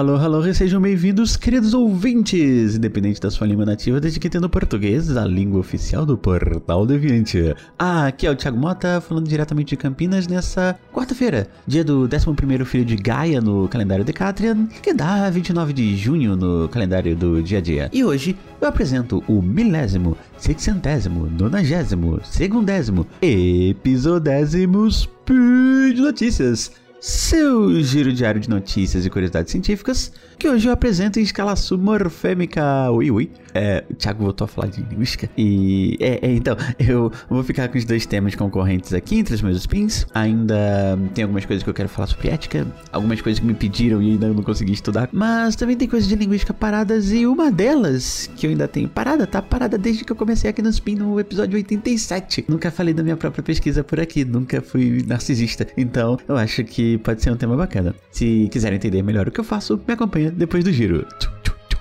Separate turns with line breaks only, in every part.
alô, alô, e sejam bem-vindos, queridos ouvintes, independente da sua língua nativa, desde que entenda português, a língua oficial do Portal Deviante. Ah, aqui é o Thiago Mota, falando diretamente de Campinas nessa quarta-feira, dia do 11º filho de Gaia no calendário Decatrian, que dá 29 de junho no calendário do dia a dia. E hoje eu apresento o milésimo, sexcentésimo, nonagésimo, segundésimo, episodésimo Speed Notícias seu giro diário de notícias e curiosidades científicas, que hoje eu apresento em escala submorfêmica. Ui, ui. É, o Thiago voltou a falar de linguística. E, é, é, então, eu vou ficar com os dois temas concorrentes aqui entre os meus spins. Ainda tem algumas coisas que eu quero falar sobre ética, algumas coisas que me pediram e ainda não consegui estudar. Mas também tem coisas de linguística paradas e uma delas que eu ainda tenho parada, tá parada desde que eu comecei aqui no spin no episódio 87. Nunca falei da minha própria pesquisa por aqui, nunca fui narcisista. Então, eu acho que pode ser um tema bacana. Se quiserem entender melhor o que eu faço, me acompanha depois do giro.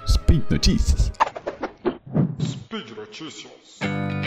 Speed Notícias. Speed Notícias.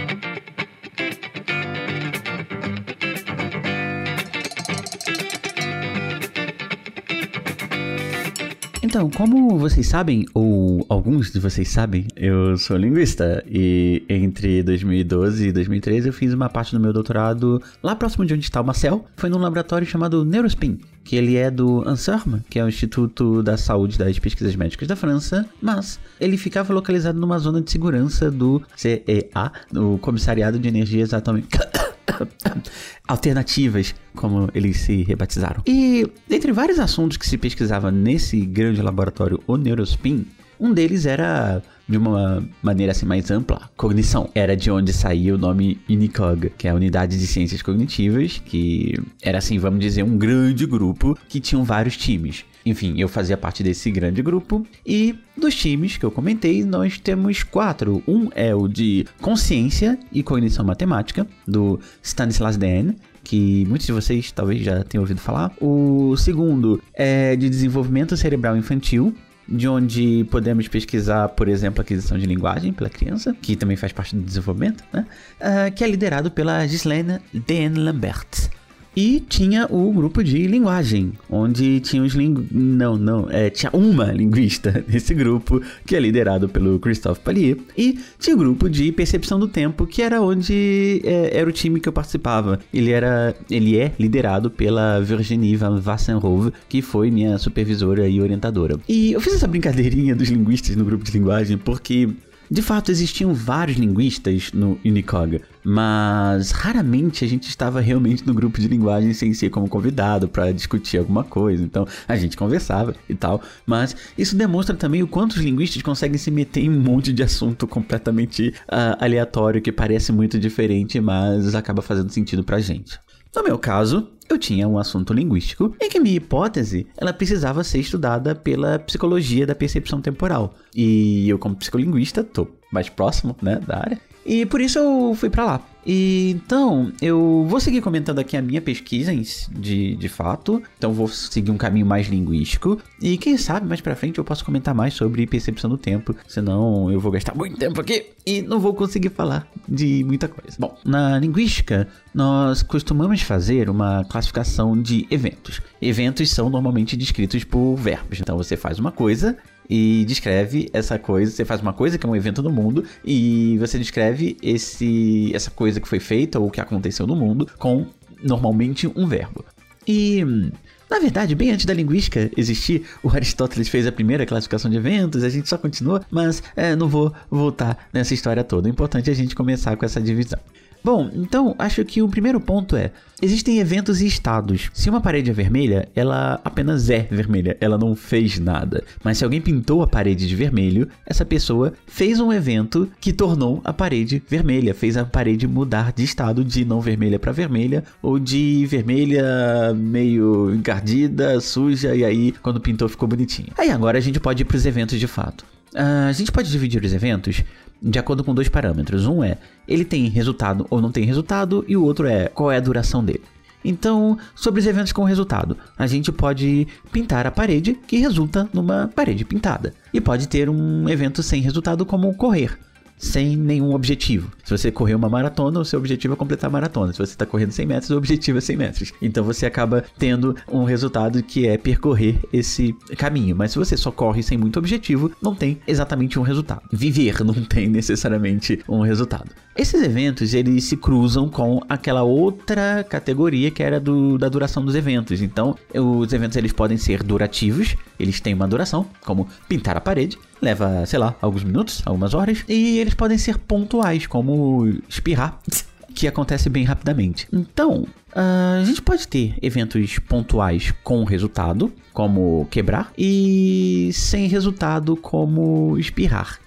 Então, como vocês sabem, ou alguns de vocês sabem, eu sou linguista e entre 2012 e 2013 eu fiz uma parte do meu doutorado lá próximo de onde está o Marcel. Foi num laboratório chamado Neurospin, que ele é do ANSERM, que é o Instituto da Saúde das Pesquisas Médicas da França, mas ele ficava localizado numa zona de segurança do CEA, o Comissariado de Energias Atômicas. alternativas, como eles se rebatizaram. E entre vários assuntos que se pesquisava nesse grande laboratório, o Neurospin, um deles era de uma maneira assim mais ampla, cognição. Era de onde saía o nome UNICOG, que é a Unidade de Ciências Cognitivas, que era assim, vamos dizer, um grande grupo que tinham vários times. Enfim, eu fazia parte desse grande grupo e dos times que eu comentei, nós temos quatro. Um é o de consciência e cognição matemática, do Stanislas Dehaene, que muitos de vocês talvez já tenham ouvido falar. O segundo é de desenvolvimento cerebral infantil, de onde podemos pesquisar, por exemplo, a aquisição de linguagem pela criança, que também faz parte do desenvolvimento, né? Uh, que é liderado pela Gislaine Den Lambert. E tinha o grupo de linguagem, onde tinha os lingu... Não, não, é, tinha uma linguista nesse grupo, que é liderado pelo Christophe Pallier. E tinha o grupo de percepção do tempo, que era onde é, era o time que eu participava. Ele era, ele é liderado pela Virginie Van Vassenhove, que foi minha supervisora e orientadora. E eu fiz essa brincadeirinha dos linguistas no grupo de linguagem porque de fato, existiam vários linguistas no Unicog, mas raramente a gente estava realmente no grupo de linguagem sem ser como convidado para discutir alguma coisa. Então a gente conversava e tal, mas isso demonstra também o quanto os linguistas conseguem se meter em um monte de assunto completamente uh, aleatório que parece muito diferente, mas acaba fazendo sentido pra gente. No meu caso, eu tinha um assunto linguístico em que minha hipótese ela precisava ser estudada pela psicologia da percepção temporal. E eu, como psicolinguista, tô mais próximo né, da área. E por isso eu fui para lá. E, então, eu vou seguir comentando aqui a minha pesquisa de, de fato. Então, vou seguir um caminho mais linguístico. E quem sabe mais pra frente eu posso comentar mais sobre percepção do tempo. Senão, eu vou gastar muito tempo aqui e não vou conseguir falar de muita coisa. Bom, na linguística, nós costumamos fazer uma classificação de eventos. Eventos são normalmente descritos por verbos. Então, você faz uma coisa e descreve essa coisa. Você faz uma coisa que é um evento no mundo e você descreve esse, essa coisa que foi feita ou que aconteceu no mundo com normalmente um verbo. E na verdade, bem antes da linguística existir, o Aristóteles fez a primeira classificação de eventos, a gente só continua, mas é, não vou voltar nessa história toda. O importante é a gente começar com essa divisão. Bom, então acho que o primeiro ponto é: existem eventos e estados. Se uma parede é vermelha, ela apenas é vermelha, ela não fez nada. Mas se alguém pintou a parede de vermelho, essa pessoa fez um evento que tornou a parede vermelha, fez a parede mudar de estado de não vermelha para vermelha ou de vermelha meio encardida, suja e aí quando pintou ficou bonitinho. Aí agora a gente pode ir para os eventos de fato. Uh, a gente pode dividir os eventos de acordo com dois parâmetros. Um é ele tem resultado ou não tem resultado, e o outro é qual é a duração dele. Então, sobre os eventos com resultado, a gente pode pintar a parede que resulta numa parede pintada. E pode ter um evento sem resultado como correr, sem nenhum objetivo. Se você correr uma maratona, o seu objetivo é completar a maratona. Se você está correndo 100 metros, o objetivo é 100 metros. Então você acaba tendo um resultado que é percorrer esse caminho. Mas se você só corre sem muito objetivo, não tem exatamente um resultado. Viver não tem necessariamente um resultado. Esses eventos, eles se cruzam com aquela outra categoria que era do, da duração dos eventos. Então, os eventos eles podem ser durativos, eles têm uma duração, como pintar a parede, leva, sei lá, alguns minutos, algumas horas, e eles podem ser pontuais, como espirrar, que acontece bem rapidamente. Então, a gente pode ter eventos pontuais com resultado, como quebrar, e sem resultado, como espirrar.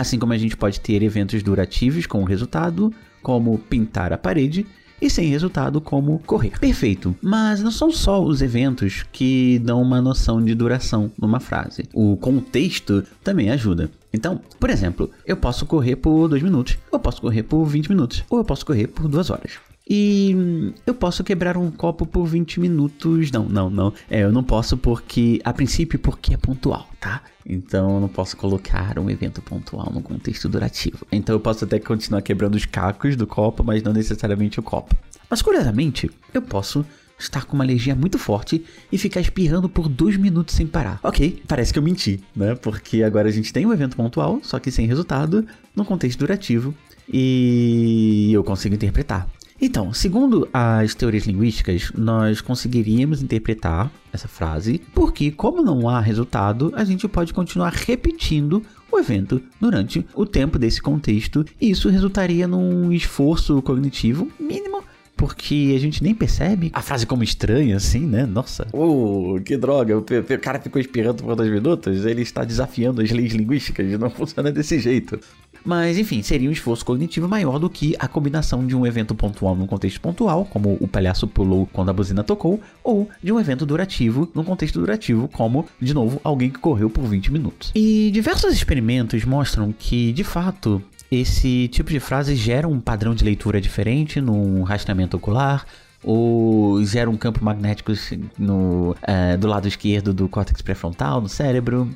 Assim como a gente pode ter eventos durativos com resultado, como pintar a parede, e sem resultado como correr. Perfeito. Mas não são só os eventos que dão uma noção de duração numa frase. O contexto também ajuda. Então, por exemplo, eu posso correr por 2 minutos, eu posso correr por 20 minutos, ou eu posso correr por 2 horas. E eu posso quebrar um copo por 20 minutos. Não, não, não. É, eu não posso porque, a princípio, porque é pontual, tá? Então eu não posso colocar um evento pontual no contexto durativo. Então eu posso até continuar quebrando os cacos do copo, mas não necessariamente o copo. Mas curiosamente, eu posso estar com uma alergia muito forte e ficar espirrando por dois minutos sem parar. Ok, parece que eu menti, né? Porque agora a gente tem um evento pontual, só que sem resultado, no contexto durativo, e eu consigo interpretar. Então, segundo as teorias linguísticas, nós conseguiríamos interpretar essa frase porque, como não há resultado, a gente pode continuar repetindo o evento durante o tempo desse contexto, e isso resultaria num esforço cognitivo mínimo porque a gente nem percebe a frase como estranha, assim, né? Nossa, oh, que droga, o, cara ficou espirrando por dois minutos, ele está desafiando as leis linguísticas, não funciona desse jeito. Mas enfim, seria um esforço cognitivo maior do que a combinação de um evento pontual num contexto pontual, como o palhaço pulou quando a buzina tocou, ou de um evento durativo num contexto durativo, como, de novo, alguém que correu por 20 minutos. E diversos experimentos mostram que, de fato, esse tipo de frase gera um padrão de leitura diferente no rastreamento ocular, ou gera um campo magnético no, uh, do lado esquerdo do córtex pré-frontal, no cérebro.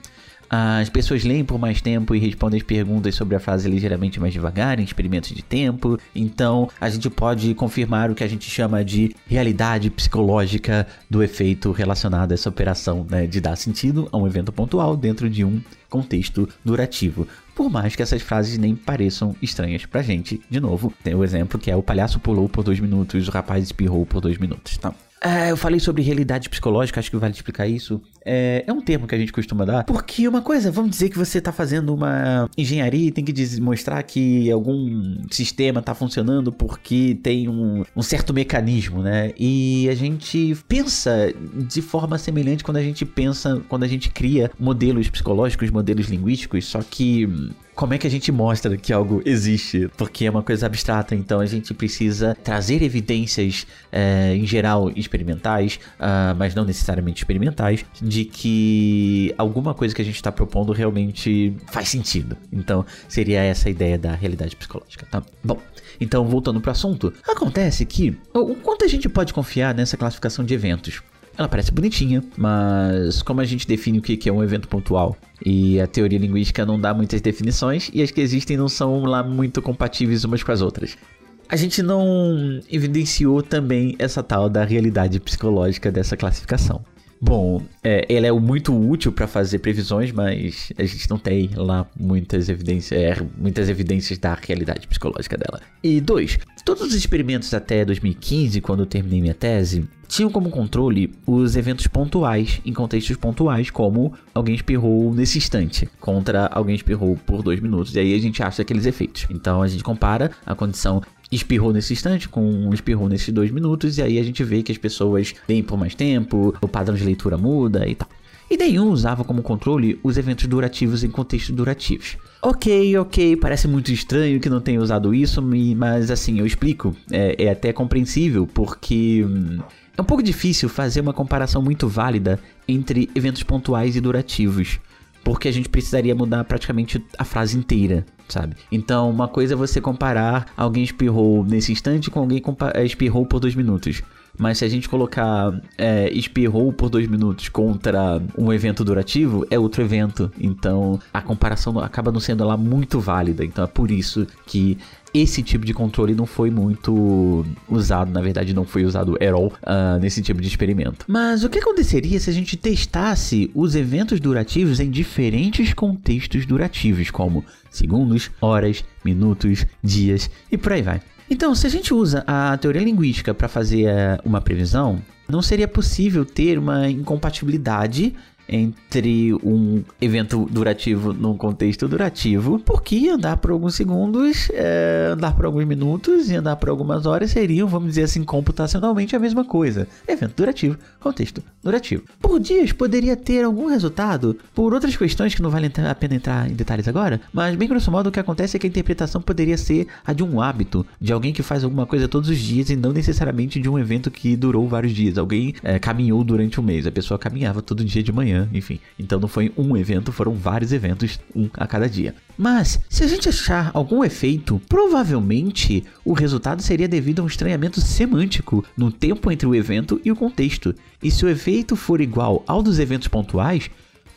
As pessoas leem por mais tempo e respondem as perguntas sobre a frase ligeiramente mais devagar em experimentos de tempo. Então, a gente pode confirmar o que a gente chama de realidade psicológica do efeito relacionado a essa operação né, de dar sentido a um evento pontual dentro de um contexto durativo. Por mais que essas frases nem pareçam estranhas pra gente. De novo, tem o exemplo que é o palhaço pulou por dois minutos, o rapaz espirrou por dois minutos. Tá? É, eu falei sobre realidade psicológica, acho que vale explicar isso. É, é, um termo que a gente costuma dar, porque uma coisa, vamos dizer que você está fazendo uma engenharia e tem que mostrar que algum sistema está funcionando porque tem um, um, certo mecanismo, né? E a gente pensa de forma semelhante quando a gente pensa, quando a gente cria modelos psicológicos, modelos linguísticos, só que como é que a gente mostra que algo existe? Porque é uma coisa abstrata, então a gente precisa trazer evidências, é, em geral, experimentais, uh, mas não necessariamente experimentais, de que alguma coisa que a gente está propondo realmente faz sentido. Então, seria essa a ideia da realidade psicológica, tá? Bom, então voltando para o assunto, acontece que o quanto a gente pode confiar nessa classificação de eventos? Ela parece bonitinha, mas como a gente define o que é um evento pontual? E a teoria linguística não dá muitas definições e as que existem não são lá muito compatíveis umas com as outras. A gente não evidenciou também essa tal da realidade psicológica dessa classificação. Bom, é, ela é muito útil para fazer previsões, mas a gente não tem lá muitas evidências, é, muitas evidências da realidade psicológica dela. E dois, todos os experimentos até 2015, quando eu terminei minha tese, tinham como controle os eventos pontuais, em contextos pontuais, como alguém espirrou nesse instante, contra alguém espirrou por dois minutos, e aí a gente acha aqueles efeitos. Então a gente compara a condição espirrou nesse instante, com um espirrou nesses dois minutos, e aí a gente vê que as pessoas leem por mais tempo, o padrão de leitura muda e tal. E daí um usava como controle os eventos durativos em contextos durativos. Ok, ok, parece muito estranho que não tenha usado isso, mas assim, eu explico. É, é até compreensível, porque hum, é um pouco difícil fazer uma comparação muito válida entre eventos pontuais e durativos porque a gente precisaria mudar praticamente a frase inteira, sabe? Então, uma coisa é você comparar alguém espirrou nesse instante com alguém espirrou por dois minutos. Mas se a gente colocar é, espirrou por dois minutos contra um evento durativo, é outro evento. Então a comparação acaba não sendo lá muito válida. Então é por isso que esse tipo de controle não foi muito usado, na verdade não foi usado at all uh, nesse tipo de experimento. Mas o que aconteceria se a gente testasse os eventos durativos em diferentes contextos durativos, como segundos, horas, minutos, dias e por aí vai? Então, se a gente usa a teoria linguística para fazer eh, uma previsão, não seria possível ter uma incompatibilidade entre um evento durativo num contexto durativo, porque andar por alguns segundos, é, andar por alguns minutos e andar por algumas horas seriam, vamos dizer assim, computacionalmente a mesma coisa. Evento durativo, contexto durativo. Por dias poderia ter algum resultado por outras questões que não vale a pena entrar em detalhes agora, mas bem grosso modo o que acontece é que a interpretação poderia ser a de um hábito, de alguém que faz alguma coisa todos os dias e não necessariamente de um evento que durou vários dias. Alguém é, caminhou durante um mês, a pessoa caminhava todo dia de manhã manhã, enfim. Então não foi um evento, foram vários eventos, um a cada dia. Mas, se a gente achar algum efeito, provavelmente o resultado seria devido a um estranhamento semântico no tempo entre o evento e o contexto. E se o efeito for igual ao dos eventos pontuais,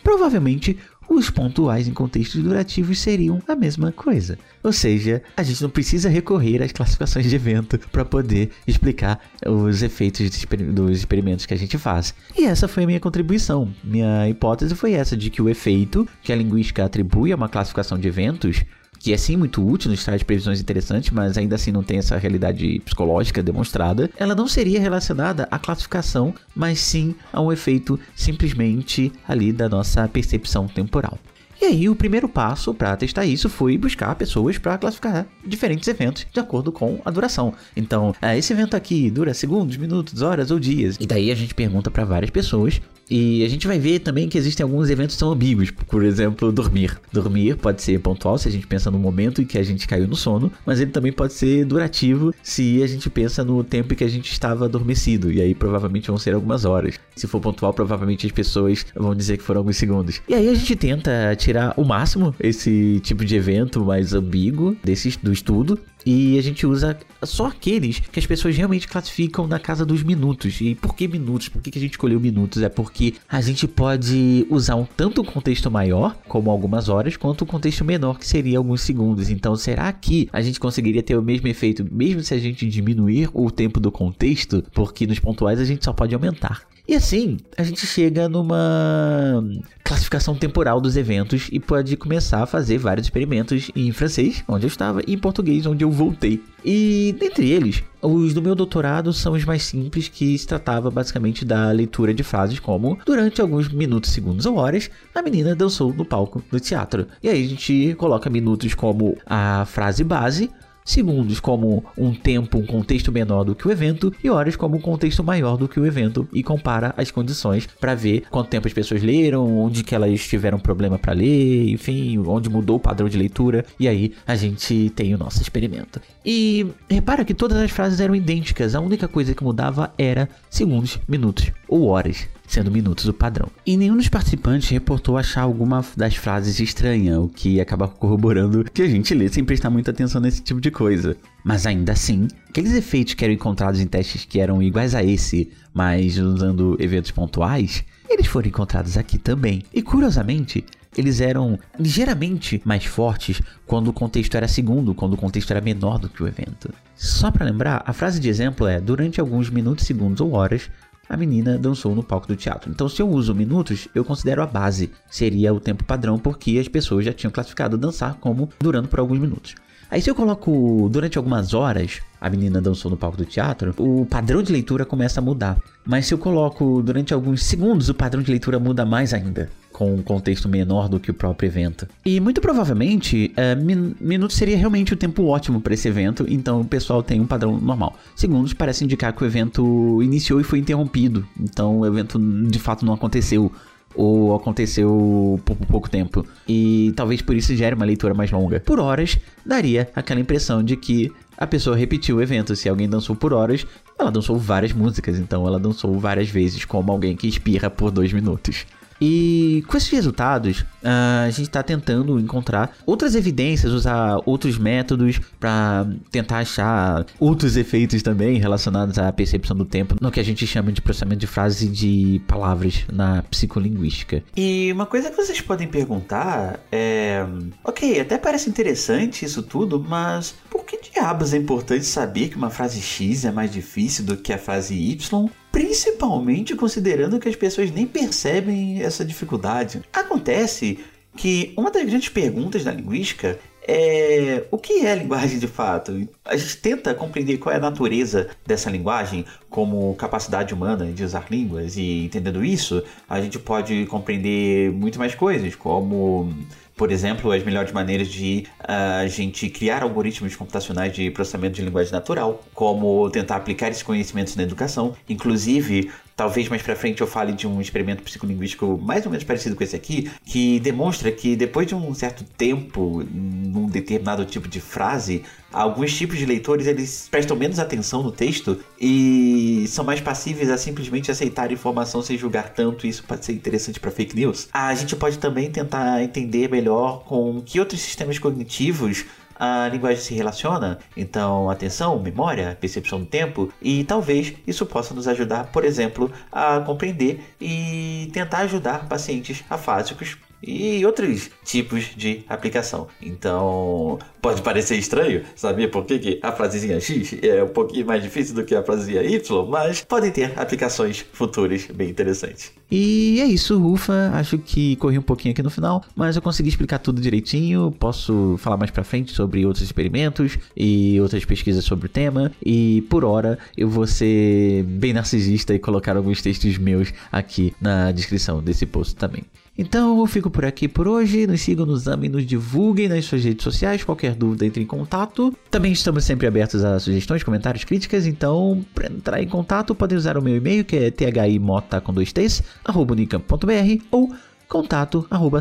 provavelmente os pontuais em contextos durativos seriam a mesma coisa. Ou seja, a gente não precisa recorrer às classificações de evento para poder explicar os efeitos dos experimentos que a gente faz. E essa foi a minha contribuição. Minha hipótese foi essa de que o efeito que a linguística atribui a uma classificação de eventos que é sim muito útil, nos traz previsões interessantes, mas ainda assim não tem essa realidade psicológica demonstrada, ela não seria relacionada à classificação, mas sim a um efeito simplesmente ali da nossa percepção temporal. E aí, o primeiro passo para testar isso foi buscar pessoas para classificar diferentes eventos de acordo com a duração. Então, ah, esse evento aqui dura segundos, minutos, horas ou dias. E daí a gente pergunta para várias pessoas e a gente vai ver também que existem alguns eventos que são ambíguos, por exemplo, dormir. Dormir pode ser pontual se a gente pensa no momento em que a gente caiu no sono, mas ele também pode ser durativo se a gente pensa no tempo em que a gente estava adormecido, e aí provavelmente vão ser algumas horas. Se for pontual, provavelmente as pessoas vão dizer que foram alguns segundos. E aí a gente tenta tirar o máximo esse tipo de evento mais ambíguo desse, do estudo e a gente usa só aqueles que as pessoas realmente classificam na casa dos minutos. E por que minutos? Por que, que a gente escolheu minutos? É porque a gente pode usar um tanto o contexto maior, como algumas horas, quanto o contexto menor, que seria alguns segundos. Então, será que a gente conseguiria ter o mesmo efeito, mesmo se a gente diminuir o tempo do contexto? Porque nos pontuais a gente só pode aumentar. E assim, a gente chega numa classificação temporal dos eventos e pode começar a fazer vários experimentos em francês, onde eu estava, e em português, onde eu voltei. E dentre eles, os do meu doutorado são os mais simples, que se tratava basicamente da leitura de frases como durante alguns minutos, segundos ou horas, a menina dançou no palco do teatro. E aí a gente coloca minutos como a frase base, segundos como um tempo, um contexto menor do que o evento, e horas como um contexto maior do que o evento, e compara as condições para ver quanto tempo as pessoas leram, onde que elas tiveram problema para ler, enfim, onde mudou o padrão de leitura, e aí a gente tem o nosso experimento. E repara que todas as frases eram idênticas, a única coisa que mudava era segundos, minutos ou horas sendo minutos o padrão. E nenhum dos participantes reportou achar alguma das frases estranha, o que acaba corroborando que a gente lê sem prestar muita atenção nesse tipo de coisa. Mas ainda assim, aqueles efeitos que eram encontrados em testes que eram iguais a esse, mas usando eventos pontuais, eles foram encontrados aqui também. E curiosamente, eles eram ligeiramente mais fortes quando o contexto era segundo, quando o contexto era menor do que o evento. Só para lembrar, a frase de exemplo é: durante alguns minutos, segundos ou horas, a menina dançou no palco do teatro. Então, se eu uso minutos, eu considero a base, seria o tempo padrão, porque as pessoas já tinham classificado dançar como durando por alguns minutos. Aí, se eu coloco durante algumas horas, a menina dançou no palco do teatro, o padrão de leitura começa a mudar. Mas se eu coloco durante alguns segundos, o padrão de leitura muda mais ainda com um contexto menor do que o próprio evento. E muito provavelmente, é, min minutos seria realmente o tempo ótimo para esse evento, então o pessoal tem um padrão normal. Segundos parece indicar que o evento iniciou e foi interrompido, então o evento de fato não aconteceu ou aconteceu por pouco tempo. E talvez por isso gere uma leitura mais longa. Por horas, daria aquela impressão de que a pessoa repetiu o evento. Se alguém dançou por horas, ela dançou várias músicas, então ela dançou várias vezes, como alguém que espirra por dois minutos.
E com esses resultados, a gente está tentando encontrar outras evidências, usar outros métodos para tentar achar outros efeitos também relacionados à percepção do tempo, no que a gente chama de processamento de frase de palavras na psicolinguística.
E uma coisa que vocês podem perguntar é: ok, até parece interessante isso tudo, mas por que diabos é importante saber que uma frase X é mais difícil do que a frase Y? Principalmente considerando que as pessoas nem percebem essa dificuldade. Acontece que uma das grandes perguntas da linguística é o que é linguagem de fato? A gente tenta compreender qual é a natureza dessa linguagem como capacidade humana de usar línguas e entendendo isso, a gente pode compreender muito mais coisas, como por exemplo, as melhores maneiras de uh, a gente criar algoritmos computacionais de processamento de linguagem natural, como tentar aplicar esses conhecimentos na educação, inclusive Talvez mais para frente eu fale de um experimento psicolinguístico mais ou menos parecido com esse aqui, que demonstra que depois de um certo tempo num determinado tipo de frase, alguns tipos de leitores eles prestam menos atenção no texto e são mais passíveis a simplesmente aceitar informação sem julgar tanto. Isso pode ser interessante para fake news. A gente pode também tentar entender melhor com que outros sistemas cognitivos a linguagem se relaciona. Então, atenção, memória, percepção do tempo, e talvez isso possa nos ajudar, por exemplo, a compreender e tentar ajudar pacientes afásicos e outros tipos de aplicação. Então, pode parecer estranho saber por que, a frasezinha X é um pouquinho mais difícil do que a frasezinha Y, mas podem ter aplicações futuras bem interessantes.
E é isso, Ufa. Acho que corri um pouquinho aqui no final, mas eu consegui explicar tudo direitinho. Posso falar mais pra frente sobre outros experimentos e outras pesquisas sobre o tema. E por hora eu vou ser bem narcisista e colocar alguns textos meus aqui na descrição desse post também. Então eu fico por aqui por hoje. Nos sigam, nos amem, nos divulguem nas suas redes sociais. Qualquer dúvida, entre em contato. Também estamos sempre abertos a sugestões, comentários, críticas. Então, para entrar em contato, podem usar o meu e-mail que é thimota com dois t's, arroba unicamp.br ou contato arroba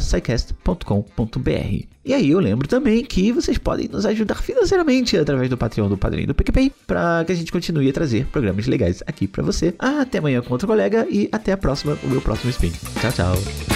E aí eu lembro também que vocês podem nos ajudar financeiramente através do Patreon do Padrinho do PicPay para que a gente continue a trazer programas legais aqui para você. Até amanhã com outro colega e até a próxima, o meu próximo spin. Tchau, tchau.